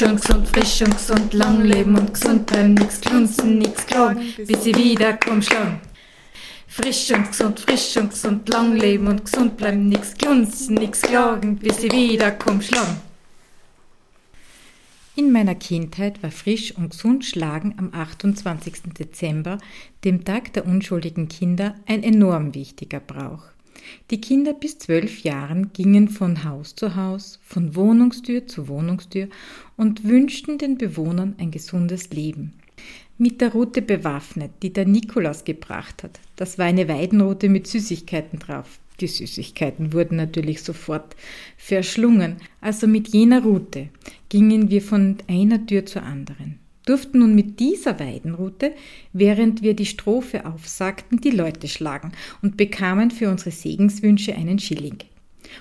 Frisch und gesund, frisch und gesund, lang leben und gesund bleiben, nix klunzen, nix klagen, bis sie wieder komm schlagen. Frisch und gesund, frisch und gesund, lang leben und gesund bleiben, nix klunzen, nix klagen, bis sie wieder komm schlagen. In meiner Kindheit war frisch und gesund schlagen am 28. Dezember, dem Tag der unschuldigen Kinder, ein enorm wichtiger Brauch. Die Kinder bis zwölf Jahren gingen von Haus zu Haus, von Wohnungstür zu Wohnungstür und wünschten den Bewohnern ein gesundes Leben. Mit der Rute bewaffnet, die der Nikolaus gebracht hat. Das war eine Weidenrute mit Süßigkeiten drauf. Die Süßigkeiten wurden natürlich sofort verschlungen. Also mit jener Rute gingen wir von einer Tür zur anderen durften nun mit dieser Weidenrute, während wir die Strophe aufsagten, die Leute schlagen und bekamen für unsere Segenswünsche einen Schilling.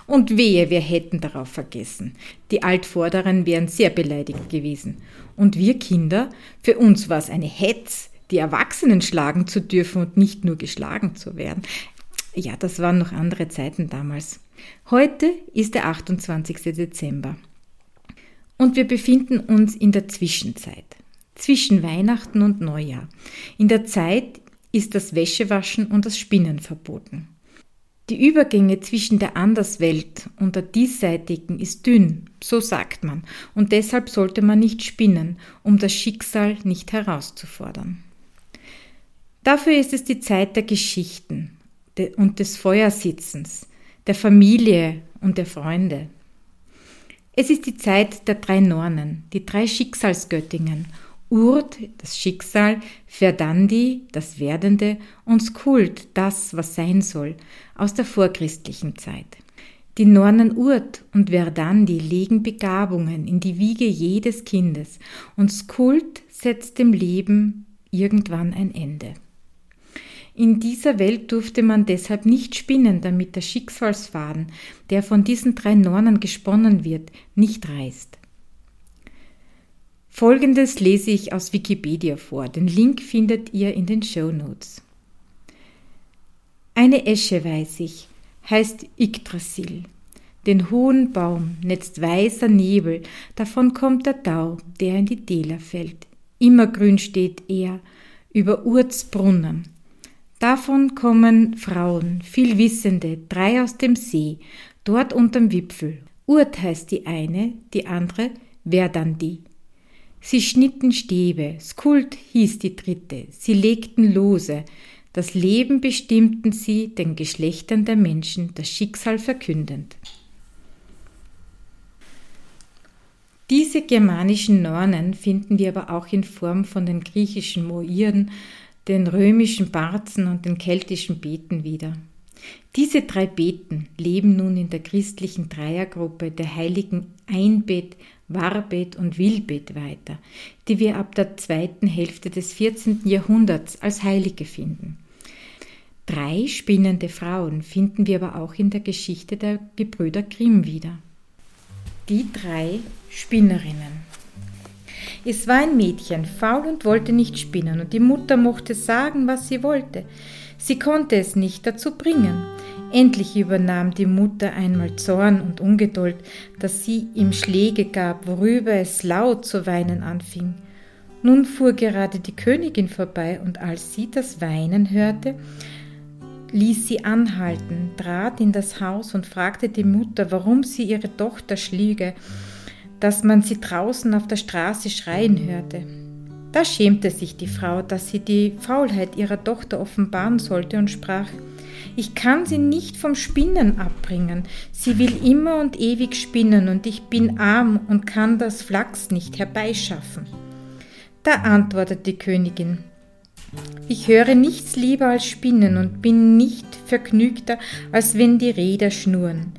Und wehe, wir hätten darauf vergessen. Die Altvorderen wären sehr beleidigt gewesen. Und wir Kinder, für uns war es eine Hetz, die Erwachsenen schlagen zu dürfen und nicht nur geschlagen zu werden. Ja, das waren noch andere Zeiten damals. Heute ist der 28. Dezember. Und wir befinden uns in der Zwischenzeit zwischen Weihnachten und Neujahr. In der Zeit ist das Wäschewaschen und das Spinnen verboten. Die Übergänge zwischen der Anderswelt und der diesseitigen ist dünn, so sagt man, und deshalb sollte man nicht spinnen, um das Schicksal nicht herauszufordern. Dafür ist es die Zeit der Geschichten und des Feuersitzens, der Familie und der Freunde. Es ist die Zeit der drei Nornen, die drei Schicksalsgöttinnen Urt, das Schicksal, Verdandi, das Werdende und Skult, das, was sein soll, aus der vorchristlichen Zeit. Die Nornen Urt und Verdandi legen Begabungen in die Wiege jedes Kindes und Skult setzt dem Leben irgendwann ein Ende. In dieser Welt durfte man deshalb nicht spinnen, damit der Schicksalsfaden, der von diesen drei Nornen gesponnen wird, nicht reißt. Folgendes lese ich aus Wikipedia vor. Den Link findet ihr in den Show Notes. Eine Esche weiß ich, heißt Yggdrasil. Den hohen Baum netzt weißer Nebel, davon kommt der Tau, der in die Täler fällt. Immergrün steht er über Urts Brunnen. Davon kommen Frauen, viel Wissende, drei aus dem See, dort unterm Wipfel. Urt heißt die eine, die andere Verdandi. Sie schnitten Stäbe, Skult hieß die dritte, sie legten Lose, das Leben bestimmten sie den Geschlechtern der Menschen, das Schicksal verkündend. Diese germanischen Nornen finden wir aber auch in Form von den griechischen Moiren, den römischen Barzen und den keltischen Beten wieder. Diese drei Beten leben nun in der christlichen Dreiergruppe der heiligen Einbet, Warbet und Wilbet weiter, die wir ab der zweiten Hälfte des 14. Jahrhunderts als Heilige finden. Drei spinnende Frauen finden wir aber auch in der Geschichte der Gebrüder Grimm wieder. Die drei Spinnerinnen. Es war ein Mädchen, faul und wollte nicht spinnen, und die Mutter mochte sagen, was sie wollte. Sie konnte es nicht dazu bringen. Endlich übernahm die Mutter einmal Zorn und Ungeduld, dass sie ihm Schläge gab, worüber es laut zu weinen anfing. Nun fuhr gerade die Königin vorbei, und als sie das Weinen hörte, ließ sie anhalten, trat in das Haus und fragte die Mutter, warum sie ihre Tochter schlüge, dass man sie draußen auf der Straße schreien hörte. Da schämte sich die Frau, dass sie die Faulheit ihrer Tochter offenbaren sollte und sprach, ich kann sie nicht vom Spinnen abbringen. Sie will immer und ewig spinnen und ich bin arm und kann das Flachs nicht herbeischaffen. Da antwortet die Königin, ich höre nichts lieber als Spinnen und bin nicht vergnügter, als wenn die Räder schnurren.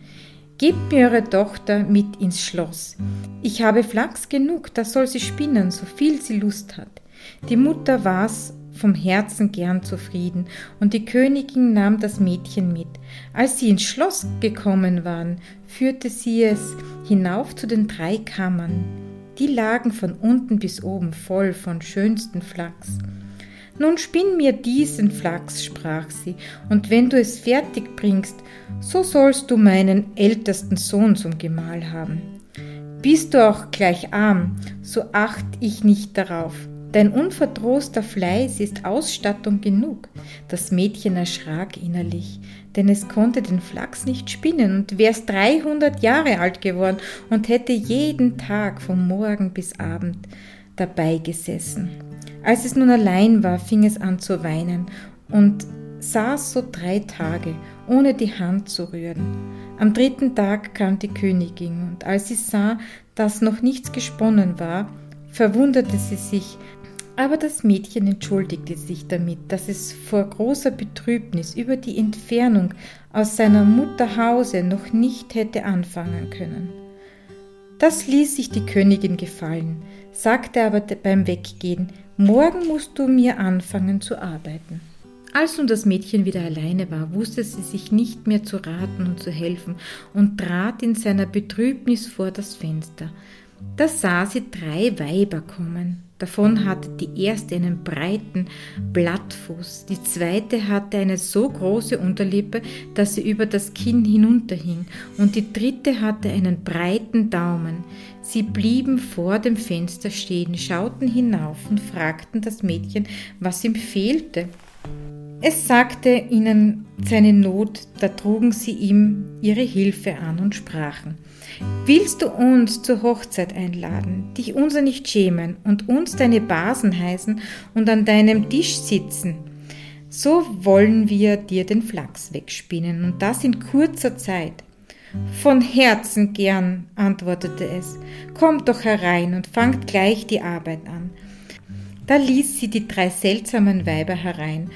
Gebt mir eure Tochter mit ins Schloss. Ich habe Flachs genug, da soll sie spinnen, so viel sie Lust hat. Die Mutter war's vom Herzen gern zufrieden, und die Königin nahm das Mädchen mit. Als sie ins Schloss gekommen waren, führte sie es hinauf zu den drei Kammern. Die lagen von unten bis oben voll von schönsten Flachs. Nun spinn mir diesen Flachs, sprach sie, und wenn du es fertig bringst, so sollst du meinen ältesten Sohn zum Gemahl haben. Bist du auch gleich arm, so acht ich nicht darauf. Dein unverdroßter Fleiß ist Ausstattung genug. Das Mädchen erschrak innerlich, denn es konnte den Flachs nicht spinnen und wär's 300 Jahre alt geworden und hätte jeden Tag vom Morgen bis Abend dabei gesessen. Als es nun allein war, fing es an zu weinen und saß so drei Tage, ohne die Hand zu rühren. Am dritten Tag kam die Königin, und als sie sah, dass noch nichts gesponnen war, verwunderte sie sich, aber das Mädchen entschuldigte sich damit, dass es vor großer Betrübnis über die Entfernung aus seiner Mutter Hause noch nicht hätte anfangen können. Das ließ sich die Königin gefallen, sagte aber beim Weggehen, morgen musst du mir anfangen zu arbeiten. Als nun das Mädchen wieder alleine war, wusste sie sich nicht mehr zu raten und zu helfen und trat in seiner Betrübnis vor das Fenster. Da sah sie drei Weiber kommen. Davon hatte die erste einen breiten Blattfuß, die zweite hatte eine so große Unterlippe, dass sie über das Kinn hinunterhing, und die dritte hatte einen breiten Daumen. Sie blieben vor dem Fenster stehen, schauten hinauf und fragten das Mädchen, was ihm fehlte. Es sagte ihnen seine Not, da trugen sie ihm ihre Hilfe an und sprachen, Willst du uns zur Hochzeit einladen, dich unser nicht schämen und uns deine Basen heißen und an deinem Tisch sitzen? So wollen wir dir den Flachs wegspinnen und das in kurzer Zeit. Von Herzen gern, antwortete es. Kommt doch herein und fangt gleich die Arbeit an. Da ließ sie die drei seltsamen Weiber herein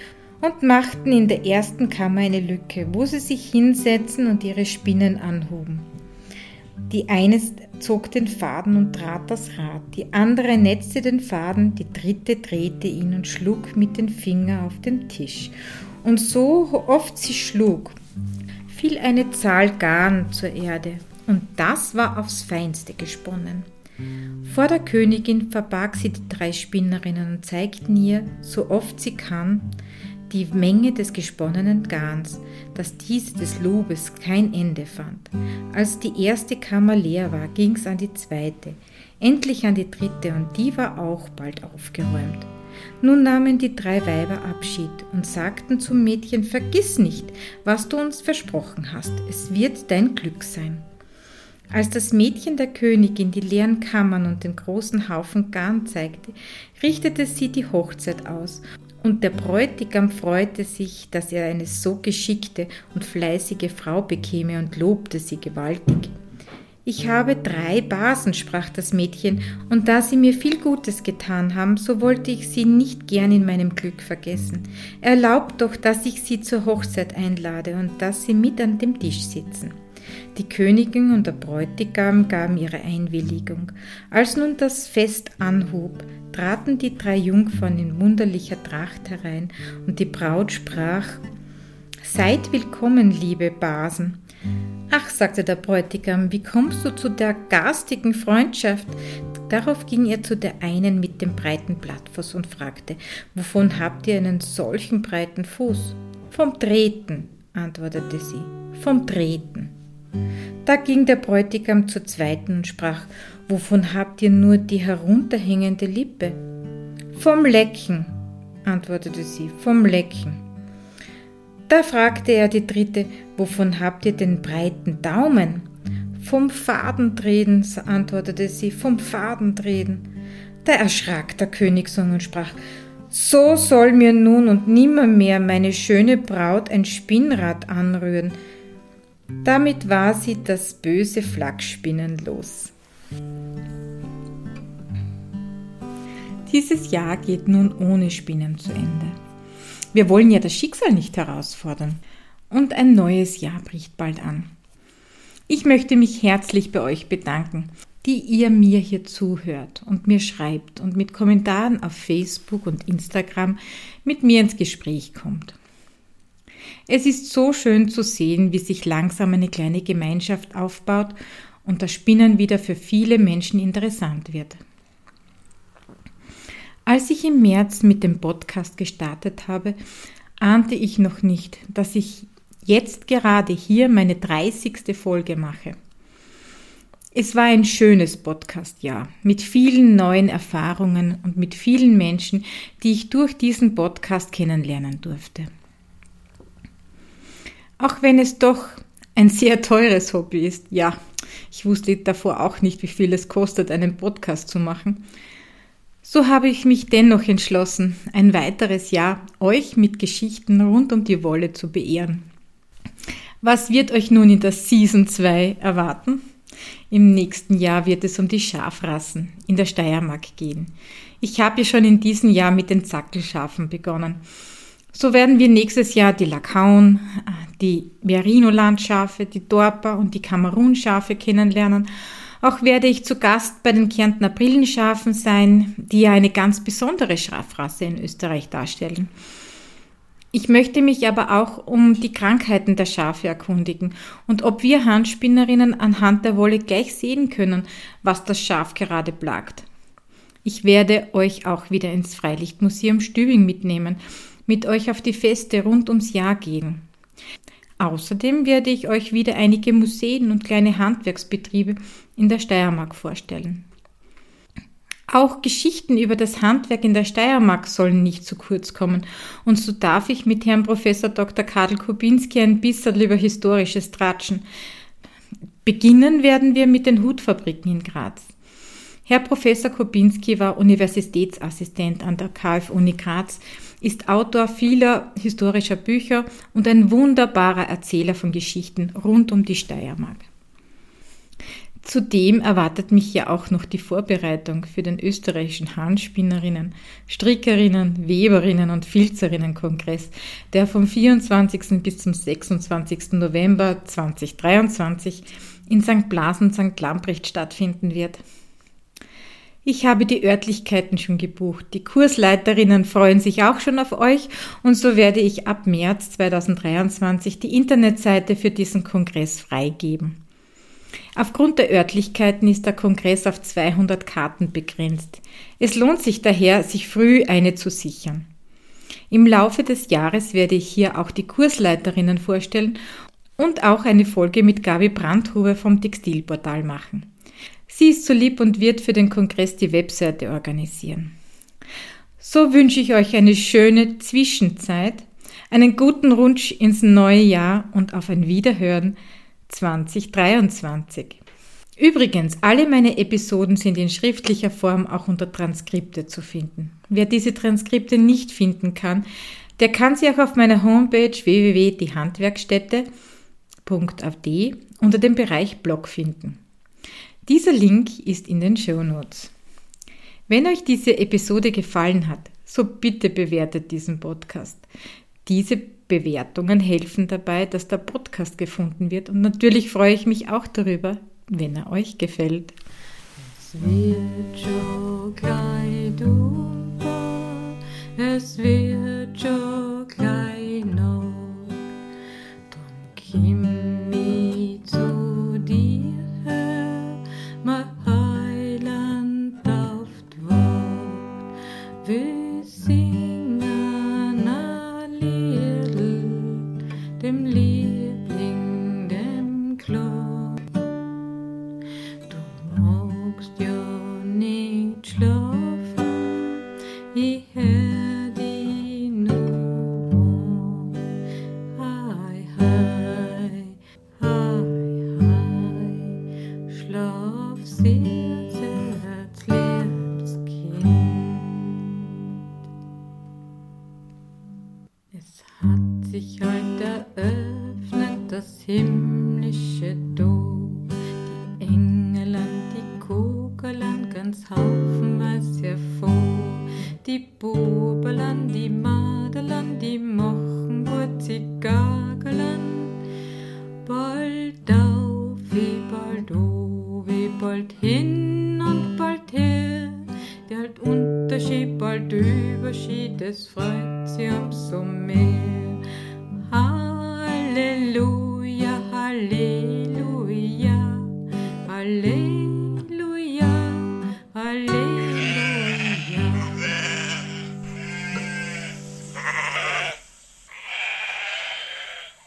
und machten in der ersten Kammer eine Lücke, wo sie sich hinsetzen und ihre Spinnen anhuben. Die eine zog den Faden und trat das Rad, die andere netzte den Faden, die dritte drehte ihn und schlug mit den Fingern auf den Tisch. Und so oft sie schlug, fiel eine Zahl Garn zur Erde, und das war aufs Feinste gesponnen. Vor der Königin verbarg sie die drei Spinnerinnen und zeigten ihr, so oft sie kann, die Menge des gesponnenen Garns, dass dies des Lobes kein Ende fand. Als die erste Kammer leer war, ging's an die zweite, endlich an die dritte, und die war auch bald aufgeräumt. Nun nahmen die drei Weiber Abschied und sagten zum Mädchen, vergiss nicht, was du uns versprochen hast, es wird dein Glück sein. Als das Mädchen der Königin die leeren Kammern und den großen Haufen Garn zeigte, richtete sie die Hochzeit aus und der Bräutigam freute sich, dass er eine so geschickte und fleißige Frau bekäme und lobte sie gewaltig. Ich habe drei Basen, sprach das Mädchen, und da sie mir viel Gutes getan haben, so wollte ich sie nicht gern in meinem Glück vergessen. Erlaubt doch, dass ich sie zur Hochzeit einlade und dass sie mit an dem Tisch sitzen. Die Königin und der Bräutigam gaben ihre Einwilligung. Als nun das Fest anhub, traten die drei Jungfern in wunderlicher Tracht herein, und die Braut sprach Seid willkommen, liebe Basen. Ach, sagte der Bräutigam, wie kommst du zu der garstigen Freundschaft? Darauf ging er zu der einen mit dem breiten Blattfuß und fragte, wovon habt ihr einen solchen breiten Fuß? Vom Treten, antwortete sie, vom Treten. Da ging der Bräutigam zur zweiten und sprach, Wovon habt ihr nur die herunterhängende Lippe? Vom Lecken, antwortete sie, vom Lecken. Da fragte er die dritte, Wovon habt ihr den breiten Daumen? Vom Fadentreten, antwortete sie, vom Fadentreten. Da erschrak der Königssohn und sprach, so soll mir nun und nimmermehr meine schöne Braut ein Spinnrad anrühren, damit war sie das böse Flachsspinnen los. Dieses Jahr geht nun ohne Spinnen zu Ende. Wir wollen ja das Schicksal nicht herausfordern. Und ein neues Jahr bricht bald an. Ich möchte mich herzlich bei euch bedanken, die ihr mir hier zuhört und mir schreibt und mit Kommentaren auf Facebook und Instagram mit mir ins Gespräch kommt. Es ist so schön zu sehen, wie sich langsam eine kleine Gemeinschaft aufbaut und das Spinnen wieder für viele Menschen interessant wird. Als ich im März mit dem Podcast gestartet habe, ahnte ich noch nicht, dass ich jetzt gerade hier meine 30. Folge mache. Es war ein schönes Podcast-Jahr mit vielen neuen Erfahrungen und mit vielen Menschen, die ich durch diesen Podcast kennenlernen durfte. Auch wenn es doch ein sehr teures Hobby ist, ja, ich wusste davor auch nicht, wie viel es kostet, einen Podcast zu machen, so habe ich mich dennoch entschlossen, ein weiteres Jahr euch mit Geschichten rund um die Wolle zu beehren. Was wird euch nun in der Season 2 erwarten? Im nächsten Jahr wird es um die Schafrassen in der Steiermark gehen. Ich habe ja schon in diesem Jahr mit den Zackelschafen begonnen. So werden wir nächstes Jahr die Lakauen, die Merino-Landschafe, die Dorper und die Kamerun-Schafe kennenlernen. Auch werde ich zu Gast bei den Kärntner Brillenschafen sein, die ja eine ganz besondere Schafrasse in Österreich darstellen. Ich möchte mich aber auch um die Krankheiten der Schafe erkundigen und ob wir Handspinnerinnen anhand der Wolle gleich sehen können, was das Schaf gerade plagt. Ich werde euch auch wieder ins Freilichtmuseum Stübing mitnehmen, mit euch auf die Feste rund ums Jahr gehen. Außerdem werde ich euch wieder einige Museen und kleine Handwerksbetriebe in der Steiermark vorstellen. Auch Geschichten über das Handwerk in der Steiermark sollen nicht zu kurz kommen. Und so darf ich mit Herrn Professor Dr. Karl Kubinski ein bisschen über Historisches tratschen. Beginnen werden wir mit den Hutfabriken in Graz. Herr Professor Kubinski war Universitätsassistent an der KF Uni Graz, ist Autor vieler historischer Bücher und ein wunderbarer Erzähler von Geschichten rund um die Steiermark. Zudem erwartet mich ja auch noch die Vorbereitung für den österreichischen Handspinnerinnen, Strickerinnen, Weberinnen und Filzerinnen-Kongress, der vom 24. bis zum 26. November 2023 in St. Blasen, St. Lamprecht stattfinden wird. Ich habe die Örtlichkeiten schon gebucht. Die Kursleiterinnen freuen sich auch schon auf euch und so werde ich ab März 2023 die Internetseite für diesen Kongress freigeben. Aufgrund der Örtlichkeiten ist der Kongress auf 200 Karten begrenzt. Es lohnt sich daher, sich früh eine zu sichern. Im Laufe des Jahres werde ich hier auch die Kursleiterinnen vorstellen und auch eine Folge mit Gabi Brandhuber vom Textilportal machen. Sie ist so lieb und wird für den Kongress die Webseite organisieren. So wünsche ich euch eine schöne Zwischenzeit, einen guten Rutsch ins neue Jahr und auf ein Wiederhören 2023. Übrigens, alle meine Episoden sind in schriftlicher Form auch unter Transkripte zu finden. Wer diese Transkripte nicht finden kann, der kann sie auch auf meiner Homepage www.diehandwerkstätte.at unter dem Bereich Blog finden. Dieser Link ist in den Show Notes. Wenn euch diese Episode gefallen hat, so bitte bewertet diesen Podcast. Diese Bewertungen helfen dabei, dass der Podcast gefunden wird und natürlich freue ich mich auch darüber, wenn er euch gefällt. Es wird schon gleich dumper, es wird schon gleich noch, sehr, sehr, liebes Kind. Es hat sich heute eröffnet das himmlische Tor. Die Engel die Kugeln ganz haufenweise hervor. Die Buberlan, die Madelan, die mochen gagelan. Bald auf, bald hin und bald her. Der halt Unterschied, bald Überschied, es freut sie umso mehr.